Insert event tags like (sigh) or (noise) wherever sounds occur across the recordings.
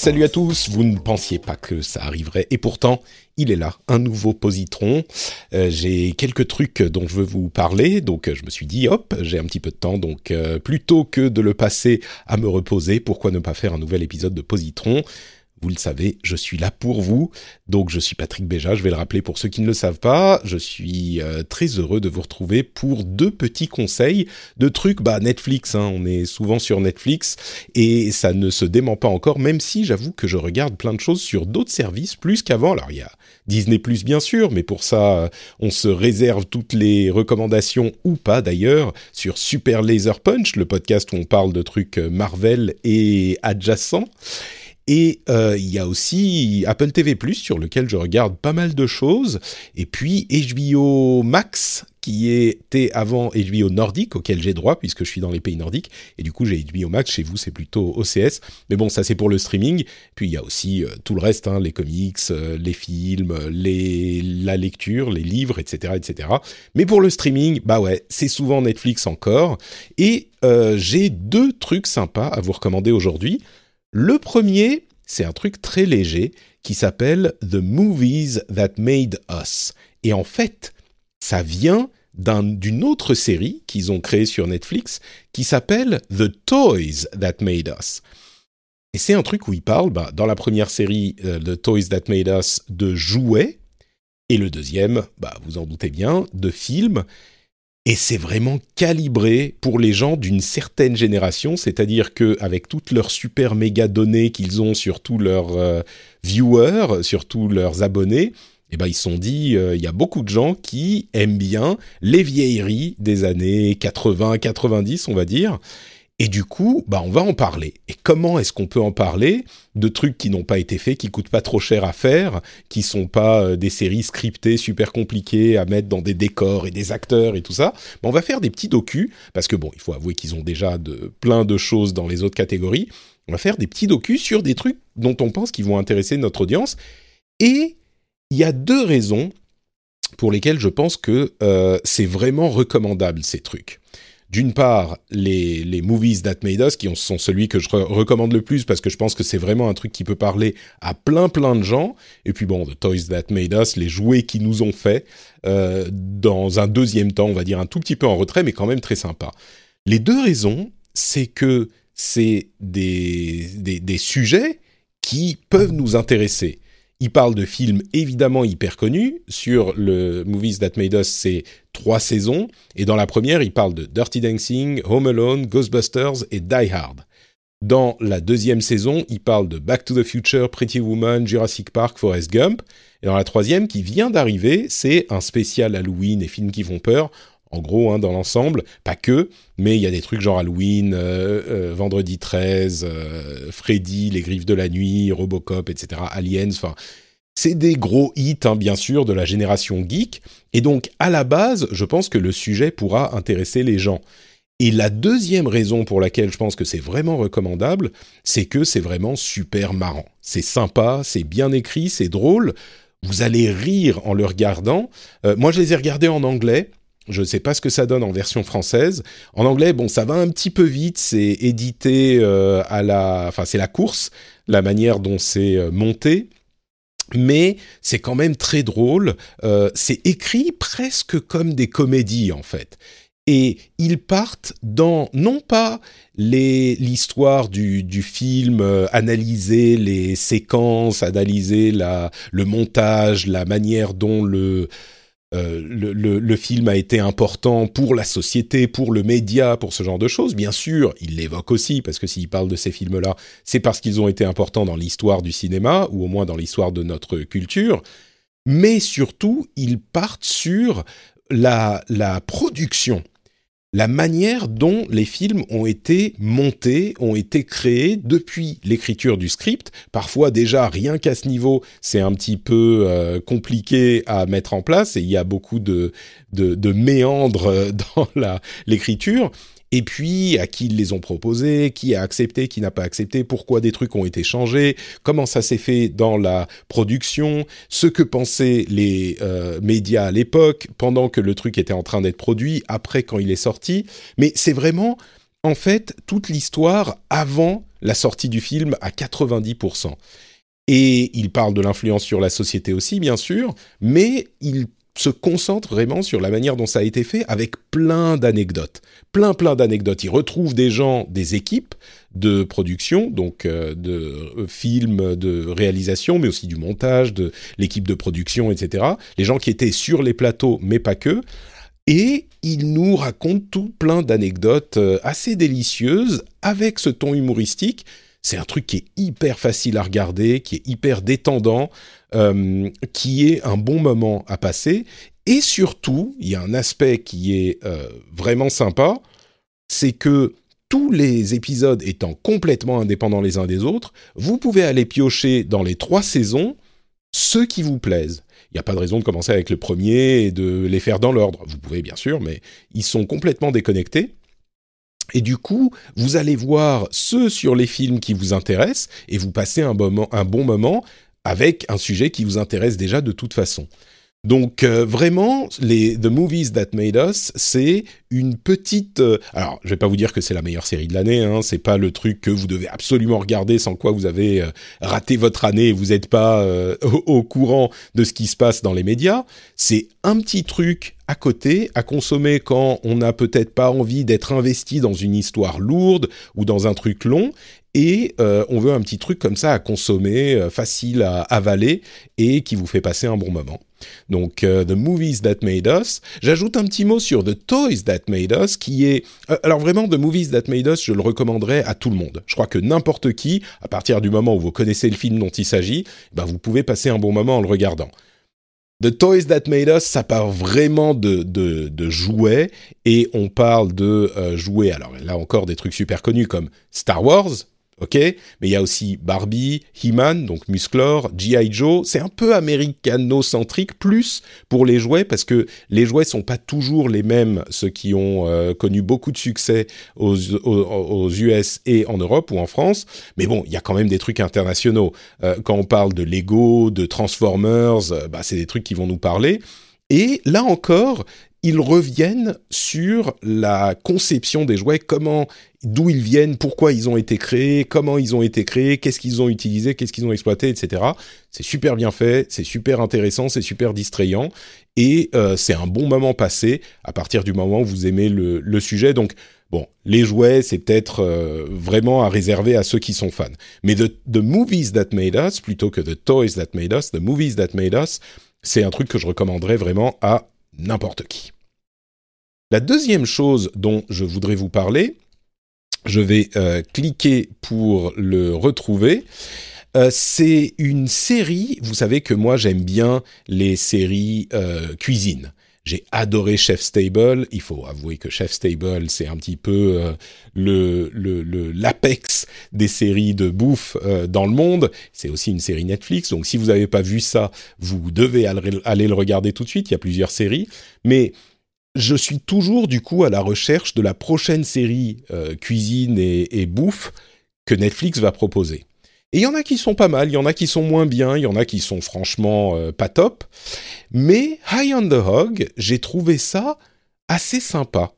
salut à tous. Vous ne pensiez pas que ça arriverait et pourtant, il est là, un nouveau positron. Euh, j'ai quelques trucs dont je veux vous parler, donc euh, je me suis dit hop, j'ai un petit peu de temps, donc euh, plutôt que de le passer à me reposer, pourquoi ne pas faire un nouvel épisode de positron? Vous le savez, je suis là pour vous. Donc je suis Patrick Béja, je vais le rappeler pour ceux qui ne le savent pas. Je suis euh, très heureux de vous retrouver pour deux petits conseils de trucs. Bah Netflix, hein, on est souvent sur Netflix et ça ne se dément pas encore, même si j'avoue que je regarde plein de choses sur d'autres services plus qu'avant. Alors il y a Disney Plus bien sûr, mais pour ça euh, on se réserve toutes les recommandations ou pas d'ailleurs sur Super Laser Punch, le podcast où on parle de trucs euh, Marvel et adjacents. Et euh, il y a aussi Apple TV ⁇ sur lequel je regarde pas mal de choses. Et puis HBO Max, qui était avant HBO Nordique, auquel j'ai droit, puisque je suis dans les pays nordiques. Et du coup, j'ai HBO Max. Chez vous, c'est plutôt OCS. Mais bon, ça, c'est pour le streaming. Puis il y a aussi euh, tout le reste, hein, les comics, euh, les films, la lecture, les livres, etc., etc. Mais pour le streaming, bah ouais, c'est souvent Netflix encore. Et j'ai deux trucs sympas à vous recommander aujourd'hui. Le premier, c'est un truc très léger qui s'appelle The Movies That Made Us. Et en fait, ça vient d'une autre série qu'ils ont créée sur Netflix qui s'appelle The Toys That Made Us. Et c'est un truc où ils parlent, bah, dans la première série, euh, The Toys That Made Us, de jouets, et le deuxième, bah, vous en doutez bien, de films et c'est vraiment calibré pour les gens d'une certaine génération, c'est-à-dire que avec toutes leurs super méga données qu'ils ont sur tous leurs euh, viewers, sur tous leurs abonnés, eh ben ils se sont dit, euh, il y a beaucoup de gens qui aiment bien les vieilleries des années 80, 90, on va dire, et du coup, bah, on va en parler. Et comment est-ce qu'on peut en parler de trucs qui n'ont pas été faits, qui coûtent pas trop cher à faire, qui sont pas euh, des séries scriptées super compliquées à mettre dans des décors et des acteurs et tout ça. Bah, on va faire des petits docus parce que bon, il faut avouer qu'ils ont déjà de plein de choses dans les autres catégories. On va faire des petits docus sur des trucs dont on pense qu'ils vont intéresser notre audience. Et il y a deux raisons pour lesquelles je pense que euh, c'est vraiment recommandable ces trucs d'une part les, les movies that made us, qui sont celui que je recommande le plus parce que je pense que c'est vraiment un truc qui peut parler à plein plein de gens. Et puis bon, The Toys That Made Us, les jouets qui nous ont fait, euh, dans un deuxième temps, on va dire un tout petit peu en retrait, mais quand même très sympa. Les deux raisons, c'est que c'est des, des, des sujets qui peuvent nous intéresser. Il parle de films évidemment hyper connus. Sur le Movies That Made Us, c'est trois saisons. Et dans la première, il parle de Dirty Dancing, Home Alone, Ghostbusters et Die Hard. Dans la deuxième saison, il parle de Back to the Future, Pretty Woman, Jurassic Park, Forrest Gump. Et dans la troisième, qui vient d'arriver, c'est un spécial Halloween et films qui font peur en gros, hein, dans l'ensemble, pas que, mais il y a des trucs genre Halloween, euh, euh, Vendredi 13, euh, Freddy, Les Griffes de la Nuit, Robocop, etc., Aliens, enfin, c'est des gros hits, hein, bien sûr, de la génération geek, et donc, à la base, je pense que le sujet pourra intéresser les gens. Et la deuxième raison pour laquelle je pense que c'est vraiment recommandable, c'est que c'est vraiment super marrant. C'est sympa, c'est bien écrit, c'est drôle. Vous allez rire en le regardant. moi, je les ai regardés en anglais je ne sais pas ce que ça donne en version française. En anglais, bon, ça va un petit peu vite. C'est édité euh, à la, enfin, c'est la course, la manière dont c'est euh, monté. Mais c'est quand même très drôle. Euh, c'est écrit presque comme des comédies en fait. Et ils partent dans non pas l'histoire du, du, film, analyser les séquences, analyser la, le montage, la manière dont le euh, le, film a été important pour la société, pour le média, pour ce genre de choses. Bien sûr, il l'évoque aussi, parce que s'il parle de ces films-là, c'est parce qu'ils ont été importants dans l'histoire du cinéma, ou au moins dans l'histoire de notre culture. Mais surtout, ils partent sur la production la manière dont les films ont été montés, ont été créés depuis l'écriture du script. Parfois déjà, rien qu'à ce niveau, c'est un petit peu euh, compliqué à mettre en place et il y a beaucoup de, de, de méandres euh, (laughs) dans l'écriture et puis à qui ils les ont proposés, qui a accepté, qui n'a pas accepté, pourquoi des trucs ont été changés, comment ça s'est fait dans la production, ce que pensaient les euh, médias à l'époque, pendant que le truc était en train d'être produit, après quand il est sorti. Mais c'est vraiment, en fait, toute l'histoire avant la sortie du film à 90%. Et il parle de l'influence sur la société aussi, bien sûr, mais il se concentre vraiment sur la manière dont ça a été fait avec plein d'anecdotes. Plein, plein d'anecdotes. Il retrouve des gens, des équipes de production, donc euh, de euh, films, de réalisation, mais aussi du montage, de l'équipe de production, etc. Les gens qui étaient sur les plateaux, mais pas que. Et il nous raconte tout plein d'anecdotes euh, assez délicieuses avec ce ton humoristique. C'est un truc qui est hyper facile à regarder, qui est hyper détendant, euh, qui est un bon moment à passer. Et surtout, il y a un aspect qui est euh, vraiment sympa, c'est que tous les épisodes étant complètement indépendants les uns des autres, vous pouvez aller piocher dans les trois saisons ceux qui vous plaisent. Il n'y a pas de raison de commencer avec le premier et de les faire dans l'ordre. Vous pouvez bien sûr, mais ils sont complètement déconnectés. Et du coup, vous allez voir ceux sur les films qui vous intéressent et vous passez un bon moment avec un sujet qui vous intéresse déjà de toute façon. Donc euh, vraiment, les The Movies That Made Us, c'est une petite. Euh, alors, je vais pas vous dire que c'est la meilleure série de l'année. Hein, c'est pas le truc que vous devez absolument regarder, sans quoi vous avez euh, raté votre année et vous n'êtes pas au, au, courant de ce qui se passe dans les médias. C'est un petit truc à côté, à consommer quand on n'a peut-être pas envie d'être investi dans une histoire lourde ou dans un truc long, et on veut un petit truc comme ça à consommer, facile à avaler et qui vous fait passer un bon moment. Donc, euh, The Movies That Made Us. J'ajoute un petit mot sur The Toys That Made Us, qui est... Euh, alors vraiment, The Movies That Made Us, je le recommanderais à tout le monde. Je crois que n'importe qui, à partir du moment où vous connaissez le film dont il s'agit, ben vous pouvez passer un bon moment en le regardant. The Toys That Made Us, ça part vraiment de, de, jouets et on parle de euh, jouets. Alors là encore des trucs super connus comme Star Wars, ok Mais il y a aussi Barbie, He-Man, donc Musclor, G.I. Joe. C'est un peu américano-centrique, plus pour les jouets, parce que les jouets sont pas toujours les mêmes, ceux qui ont euh, connu beaucoup de succès aux, US et en Europe ou en France. Mais bon, il y a quand même des trucs internationaux. Euh, quand on parle de Lego, de Transformers, euh, bah, c'est des trucs qui vont nous parler. Et là encore, ils reviennent sur la conception des jouets, comment, d'où ils viennent, pourquoi ils ont été créés, comment ils ont été créés, qu'est-ce qu'ils ont utilisé, qu'est-ce qu'ils ont exploité, etc. C'est super bien fait, c'est super intéressant, c'est super distrayant et euh, c'est un bon moment passé à partir du moment où vous aimez le, sujet. Donc Bon, les jouets, c'est peut-être euh, vraiment à réserver à ceux qui sont fans. Mais the, the, Movies That Made Us, plutôt que The Toys That Made Us, The Movies That Made Us, c'est un truc que je recommanderais vraiment à n'importe qui. La deuxième chose dont je voudrais vous parler, je vais euh, cliquer pour le retrouver. Euh, c'est une série, vous savez que moi j'aime bien les séries euh, cuisine. J'ai adoré Chef Stable. Il faut avouer que Chef Stable, c'est un petit peu euh, le l'apex des séries de bouffe euh, dans le monde. C'est aussi une série Netflix. Donc, si vous n'avez pas vu ça, vous devez aller, le regarder tout de suite. Il y a plusieurs séries. Mais je suis toujours, du coup, à la recherche de la prochaine série euh, cuisine et, et bouffe que Netflix va proposer. Et il y en a qui sont pas mal, il y en a qui sont moins bien, il y en a qui sont franchement euh, pas top. Mais High on the Hog, j'ai trouvé ça assez sympa.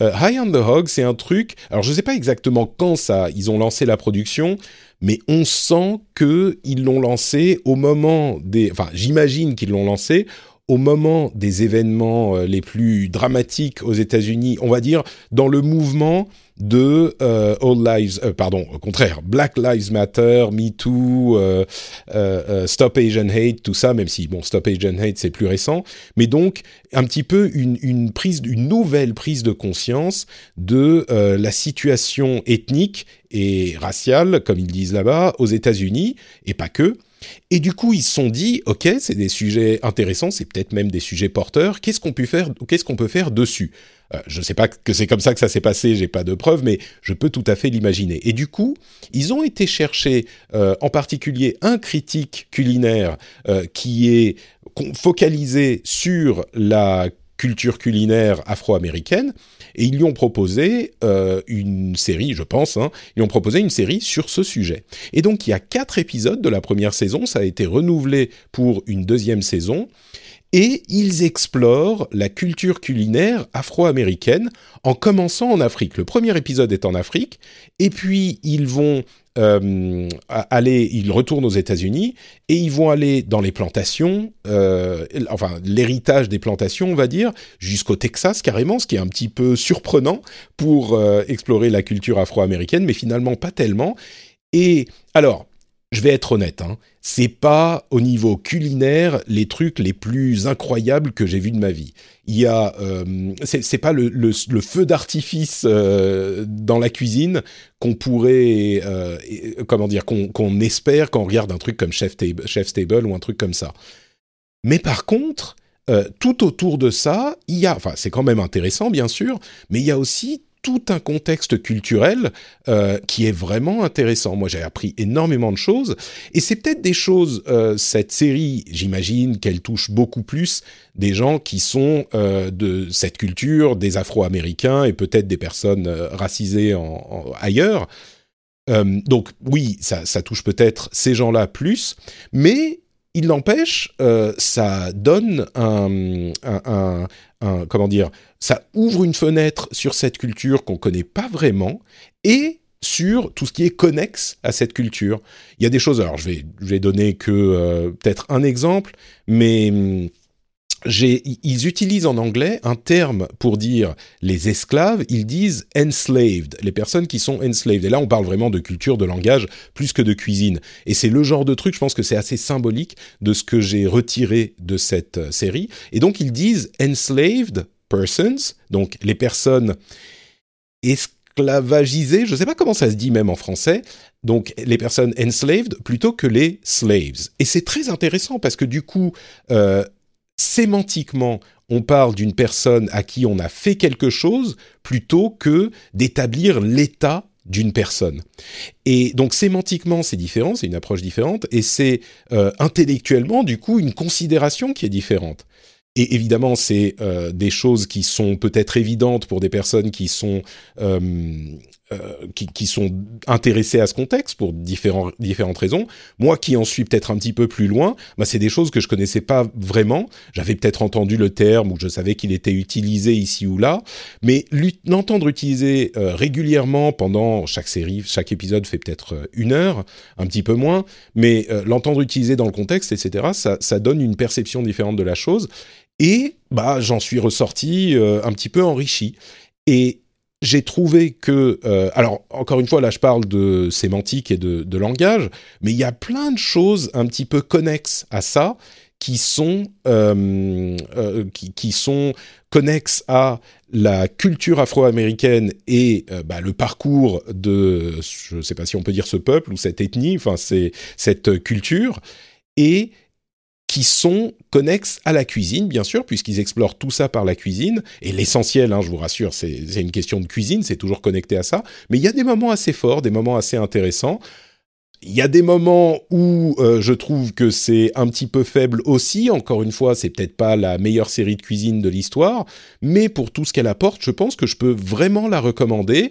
Euh, High on the Hog, c'est un truc. Alors je sais pas exactement quand ça, ils ont lancé la production, mais on sent que ils l'ont lancé au moment des. Enfin, j'imagine qu'ils l'ont lancé au moment des événements euh, les plus dramatiques aux États-Unis, on va dire dans le mouvement de euh, All Lives, euh, pardon, au contraire, Black Lives Matter, Me Too, Stop Asian Hate, tout ça, même si bon, Stop Asian Hate c'est plus récent, mais donc un petit peu une prise, une nouvelle prise de conscience de la situation ethnique et raciale, comme ils disent là-bas, aux États-Unis et pas que. Et du coup, ils se sont dit, ok, c'est des sujets intéressants, c'est peut-être même des sujets porteurs. Qu'est-ce qu'on peut faire dessus? Euh, Je ne sais pas que c'est comme ça que ça s'est passé, j'ai pas de preuves, mais je peux tout à fait l'imaginer. Et du coup, ils ont été chercher, euh, en particulier, un critique culinaire euh, qui est focalisé sur la culture culinaire afro-américaine et ils lui ont proposé euh, une série, je pense, hein, ils lui ont proposé une série sur ce sujet. Et donc il y a quatre épisodes de la première saison, ça a été renouvelé pour une deuxième saison, et ils explorent la culture culinaire afro-américaine en commençant en Afrique. Le premier épisode est en Afrique, et puis ils vont euh, aller, ils retournent aux États-Unis et ils vont aller dans les plantations, euh, enfin l'héritage des plantations, on va dire, jusqu'au Texas carrément, ce qui est un petit peu surprenant pour euh, explorer la culture afro-américaine, mais finalement pas tellement. Et alors, je vais être honnête, hein, c'est pas au niveau culinaire les trucs les plus incroyables que j'ai vus de ma vie. Il y a, euh, c'est pas le, feu d'artifice euh, dans la cuisine qu'on pourrait, euh, comment dire, qu'on espère quand on regarde un truc comme Chef Table, Chef's Table ou un truc comme ça. Mais par contre, tout autour de ça, il y a, enfin c'est quand même intéressant bien sûr, mais il y a aussi tout un contexte culturel euh, qui est vraiment intéressant. Moi, j'ai appris énormément de choses, et c'est peut-être des choses. Euh, cette série, j'imagine qu'elle touche beaucoup plus des gens qui sont euh, de cette culture, des Afro-Américains et peut-être des personnes racisées ailleurs. Donc oui, ça touche peut-être ces gens-là plus, mais il n'empêche, euh, ça donne un, comment dire, ça ouvre une fenêtre sur cette culture qu'on connaît pas vraiment et sur tout ce qui est connexe à cette culture. Il y a des choses. Alors, je vais, je vais donner que euh, peut-être un exemple, mais hum, ils utilisent en anglais un terme pour dire les esclaves, ils disent enslaved, les personnes qui sont enslaved. Et là, on parle vraiment de culture, de langage, plus que de cuisine. Et c'est le genre de truc, je pense que c'est assez symbolique de ce que j'ai retiré de cette euh, série. Et donc, ils disent enslaved persons, donc les personnes esclavagisées, je ne sais pas comment ça se dit même en français, donc les personnes enslaved plutôt que les slaves. Et c'est très intéressant parce que du coup, euh, sémantiquement, on parle d'une personne à qui on a fait quelque chose plutôt que d'établir l'état d'une personne. Et donc sémantiquement, c'est différent, c'est une approche différente, et c'est euh, intellectuellement, du coup, une considération qui est différente. Et évidemment, c'est euh, des choses qui sont peut-être évidentes pour des personnes qui sont euh, qui, qui, sont intéressés à ce contexte pour différents, différentes raisons. Moi, qui en suis peut-être un petit peu plus loin, bah, c'est des choses que je connaissais pas vraiment. J'avais peut-être entendu le terme ou je savais qu'il était utilisé ici ou là, mais l'entendre utiliser euh, régulièrement pendant chaque série, chaque épisode fait peut-être euh, une heure, un petit peu moins, mais euh, l'entendre utiliser dans le contexte, etc., ça, donne une perception différente de la chose. Et bah, j'en suis ressorti euh, un petit peu enrichi. Et j'ai trouvé que, euh, alors encore une fois, là je parle de sémantique et de, langage, mais il y a plein de choses un petit peu connexes à ça qui sont euh, euh, qui, sont connexes à la culture afro-américaine et bah, le parcours de, je ne sais pas si on peut dire ce peuple ou cette ethnie, enfin cette culture. Et qui sont connexes à la cuisine, bien sûr, puisqu'ils explorent tout ça par la cuisine. Et l'essentiel, hein, je vous rassure, c'est une question de cuisine, c'est toujours connecté à ça. Mais il y a des moments assez forts, des moments assez intéressants. Il y a des moments où euh, je trouve que c'est un petit peu faible aussi. Encore une fois, c'est peut-être pas la meilleure série de cuisine de l'histoire, mais pour tout ce qu'elle apporte, je pense que je peux vraiment la recommander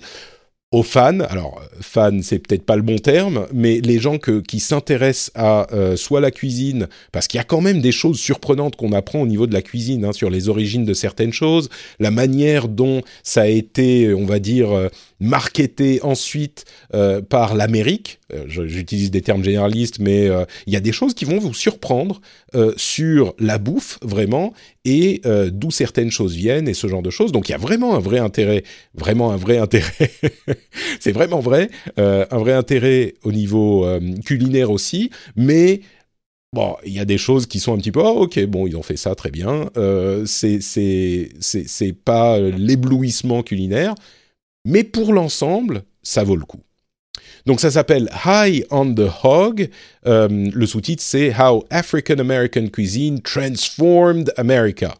aux fans, alors fans c'est peut-être pas le bon terme, mais les gens que, qui s'intéressent à euh, soit la cuisine, parce qu'il y a quand même des choses surprenantes qu'on apprend au niveau de la cuisine, hein, sur les origines de certaines choses, la manière dont ça a été, on va dire, euh, marketé ensuite euh, par l'Amérique. Euh, j'utilise des termes généralistes, mais euh, il y a des choses qui vont vous surprendre euh, sur la bouffe vraiment et d'où certaines choses viennent et ce genre de choses. Donc il y a vraiment un vrai intérêt, vraiment un vrai intérêt. (laughs) C'est vraiment vrai, un vrai intérêt au niveau culinaire aussi, mais Bon, il y a des choses qui sont un petit peu, oh, ok, bon, ils ont fait ça très bien. Euh, c'est pas l'éblouissement culinaire, mais pour l'ensemble, ça vaut le coup. Donc ça s'appelle High on the Hog. Euh, le sous-titre c'est How African American Cuisine Transformed America.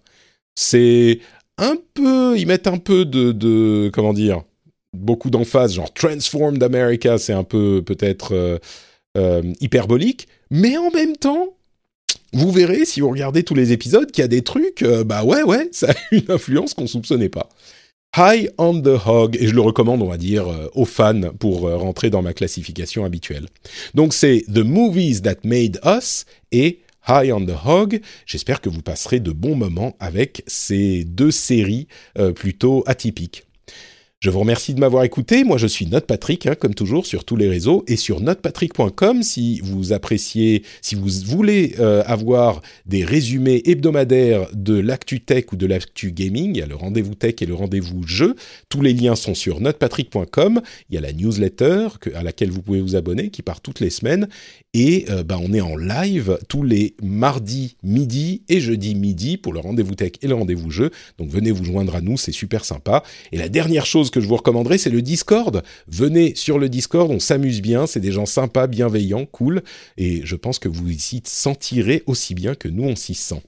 C'est un peu, ils mettent un peu de, comment dire, beaucoup d'emphase, genre Transformed America, c'est un peu peut-être euh, euh, hyperbolique, mais en même temps, vous verrez si vous regardez tous les épisodes qu'il y a des trucs, bah ouais, ouais, ça a une influence qu'on soupçonnait pas. High on the Hog, et je le recommande, on va dire, euh, aux fans pour euh, rentrer dans ma classification habituelle. Donc c'est The Movies That Made Us et High on the Hog. J'espère que vous passerez de bons moments avec ces deux séries euh, plutôt atypiques. Je vous remercie de m'avoir écouté. Moi, je suis Note Patrick, hein, comme toujours, sur tous les réseaux et sur notepatrick.com si vous appréciez, si vous voulez euh, avoir des résumés hebdomadaires de l'actu tech ou de l'actu gaming. Il y a le rendez-vous tech et le rendez-vous jeu. Tous les liens sont sur notepatrick.com. Il y a la newsletter à laquelle vous pouvez vous abonner qui part toutes les semaines. Et euh, bah, on est en live tous les mardis midi et jeudi midi pour le rendez-vous tech et le rendez-vous jeu. Donc venez vous joindre à nous, c'est super sympa. Et la dernière chose que je vous recommanderais, c'est le Discord. Venez sur le Discord, on s'amuse bien, c'est des gens sympas, bienveillants, cool, et je pense que vous y sentirez aussi bien que nous on s'y sent.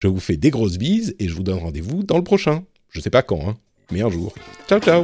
Je vous fais des grosses bises et je vous donne rendez-vous dans le prochain. Je sais pas quand, hein, mais un jour. Ciao ciao